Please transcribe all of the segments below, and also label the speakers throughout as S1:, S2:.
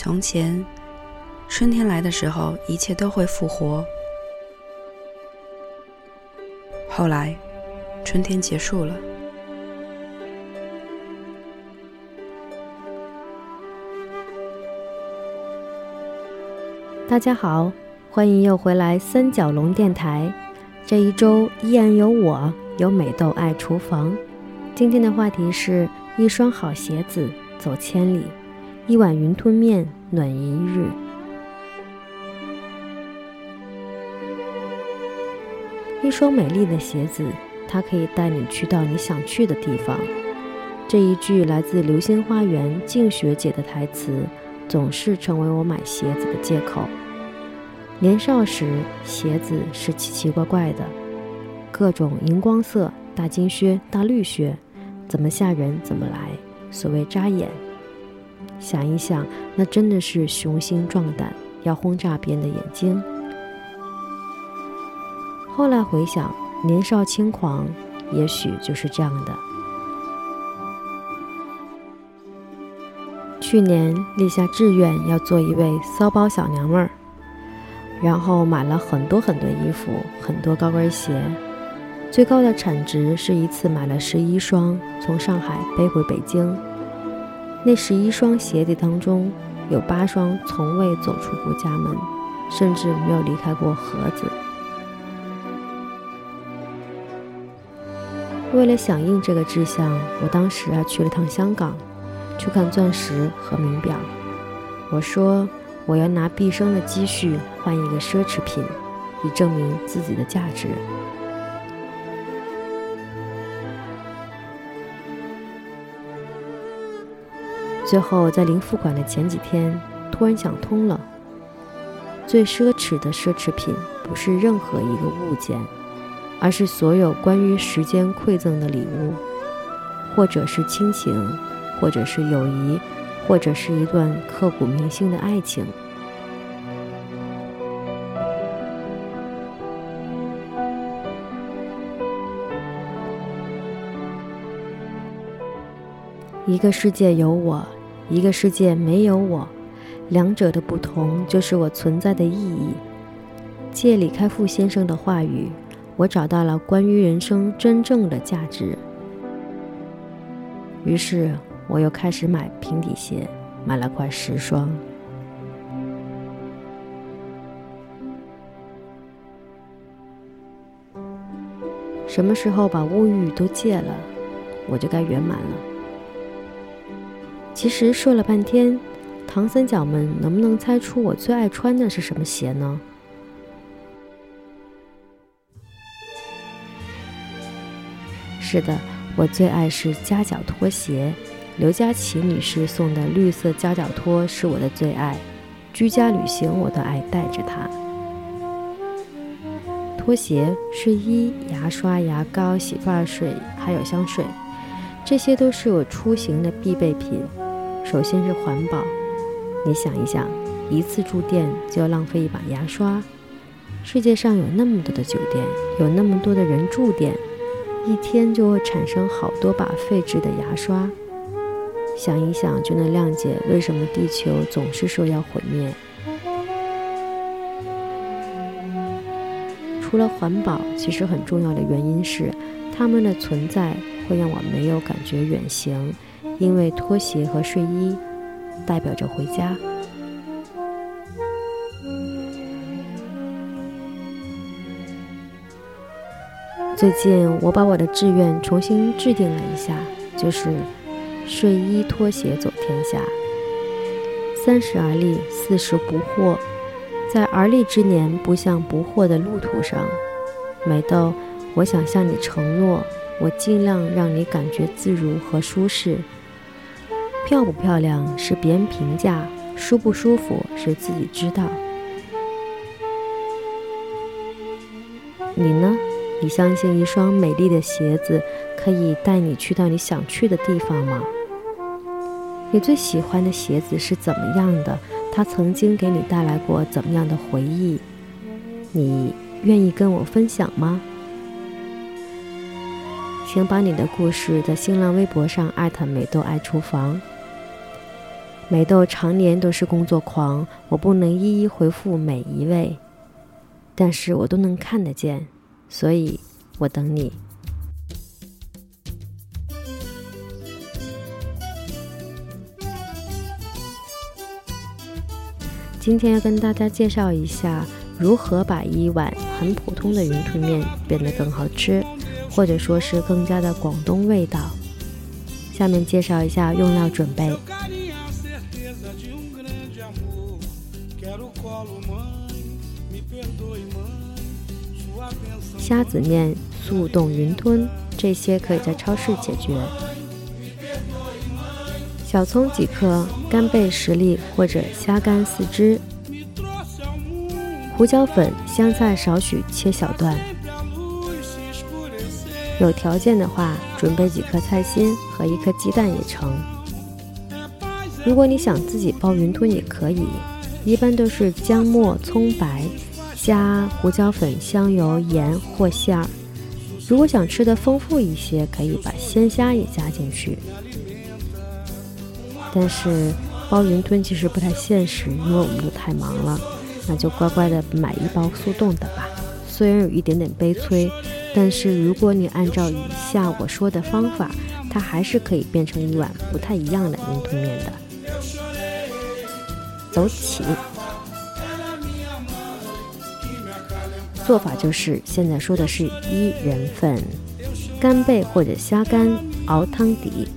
S1: 从前，春天来的时候，一切都会复活。后来，春天结束了。
S2: 大家好，欢迎又回来三角龙电台。这一周依然有我，有美豆爱厨房。今天的话题是一双好鞋子走千里，一碗云吞面暖一日。一双美丽的鞋子，它可以带你去到你想去的地方。这一句来自《流星花园》静学姐的台词。总是成为我买鞋子的借口。年少时，鞋子是奇奇怪怪的，各种荧光色、大金靴、大绿靴，怎么吓人怎么来。所谓扎眼，想一想，那真的是雄心壮胆，要轰炸别人的眼睛。后来回想，年少轻狂，也许就是这样的。去年立下志愿要做一位骚包小娘们儿，然后买了很多很多衣服，很多高跟鞋，最高的产值是一次买了十一双，从上海背回北京。那十一双鞋底当中，有八双从未走出过家门，甚至没有离开过盒子。为了响应这个志向，我当时啊去了趟香港。去看钻石和名表，我说我要拿毕生的积蓄换一个奢侈品，以证明自己的价值。最后在零付款的前几天，突然想通了：最奢侈的奢侈品不是任何一个物件，而是所有关于时间馈赠的礼物，或者是亲情。或者是友谊，或者是一段刻骨铭心的爱情。一个世界有我，一个世界没有我，两者的不同就是我存在的意义。借李开复先生的话语，我找到了关于人生真正的价值。于是。我又开始买平底鞋，买了快十双。什么时候把物欲都戒了，我就该圆满了。其实说了半天，唐三角们能不能猜出我最爱穿的是什么鞋呢？是的，我最爱是夹脚拖鞋。刘佳琪女士送的绿色夹脚拖是我的最爱，居家旅行我都爱带着它。拖鞋、睡衣、牙刷、牙膏、洗发水，还有香水，这些都是我出行的必备品。首先是环保，你想一想，一次住店就要浪费一把牙刷。世界上有那么多的酒店，有那么多的人住店，一天就会产生好多把废置的牙刷。想一想就能谅解为什么地球总是说要毁灭。除了环保，其实很重要的原因是，它们的存在会让我没有感觉远行，因为拖鞋和睡衣代表着回家。最近我把我的志愿重新制定了一下，就是。睡衣拖鞋走天下，三十而立，四十不惑。在而立之年，步向不惑的路途上，美豆，我想向你承诺，我尽量让你感觉自如和舒适。漂不漂亮是别人评价，舒不舒服是自己知道。你呢？你相信一双美丽的鞋子可以带你去到你想去的地方吗？你最喜欢的鞋子是怎么样的？它曾经给你带来过怎么样的回忆？你愿意跟我分享吗？请把你的故事在新浪微博上艾特美豆爱厨房。美豆常年都是工作狂，我不能一一回复每一位，但是我都能看得见，所以我等你。今天要跟大家介绍一下如何把一碗很普通的云吞面变得更好吃，或者说是更加的广东味道。下面介绍一下用料准备：虾子面、速冻云吞，这些可以在超市解决。小葱几颗，干贝十粒或者虾干四只，胡椒粉、香菜少许切小段。有条件的话，准备几颗菜心和一颗鸡蛋也成。如果你想自己包云吞也可以，一般都是姜末、葱白，加胡椒粉、香油、盐或馅儿。如果想吃的丰富一些，可以把鲜虾也加进去。但是包云吞其实不太现实，因为我们都太忙了，那就乖乖的买一包速冻的吧。虽然有一点点悲催，但是如果你按照以下我说的方法，它还是可以变成一碗不太一样的云吞面的。走起，做法就是现在说的是一人份，干贝或者虾干熬汤底。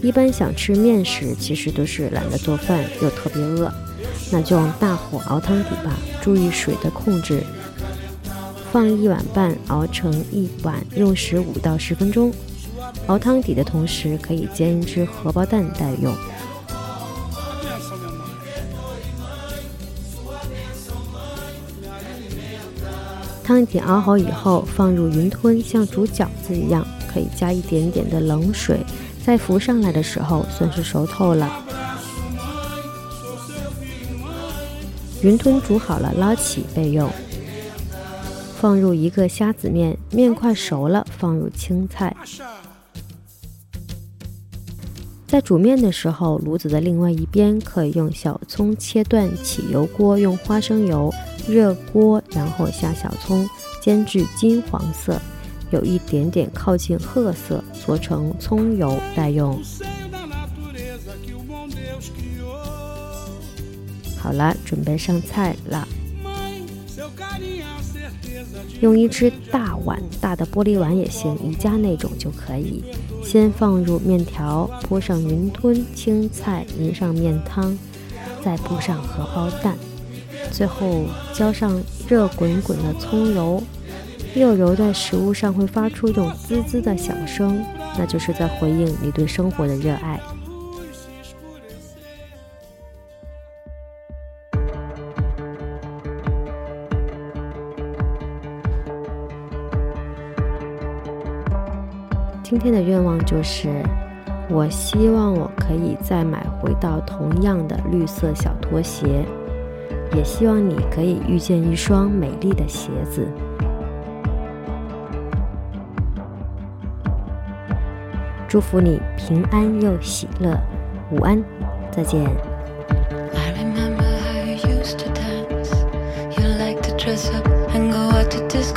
S2: 一般想吃面食，其实都是懒得做饭又特别饿，那就用大火熬汤底吧，注意水的控制。放一碗半熬成一碗，用时五到十分钟。熬汤底的同时，可以煎一只荷包蛋待用。汤底熬好以后，放入云吞，像煮饺子一样，可以加一点点的冷水。在浮上来的时候，算是熟透了。云吞煮好了，捞起备用。放入一个虾子面，面快熟了，放入青菜。在煮面的时候，炉子的另外一边可以用小葱切断，起油锅用花生油热锅，然后下小葱，煎至金黄色。有一点点靠近褐色，做成葱油待用。好了，准备上菜了。用一只大碗，大的玻璃碗也行，宜家那种就可以。先放入面条，铺上云吞、青菜，淋上面汤，再铺上荷包蛋，最后浇上热滚滚的葱油。肉揉在食物上会发出一种滋滋的响声，那就是在回应你对生活的热爱。今天的愿望就是，我希望我可以再买回到同样的绿色小拖鞋，也希望你可以遇见一双美丽的鞋子。祝福你平安又喜乐，午安，再见。
S3: Gave me a Vision Street t-shirt Promises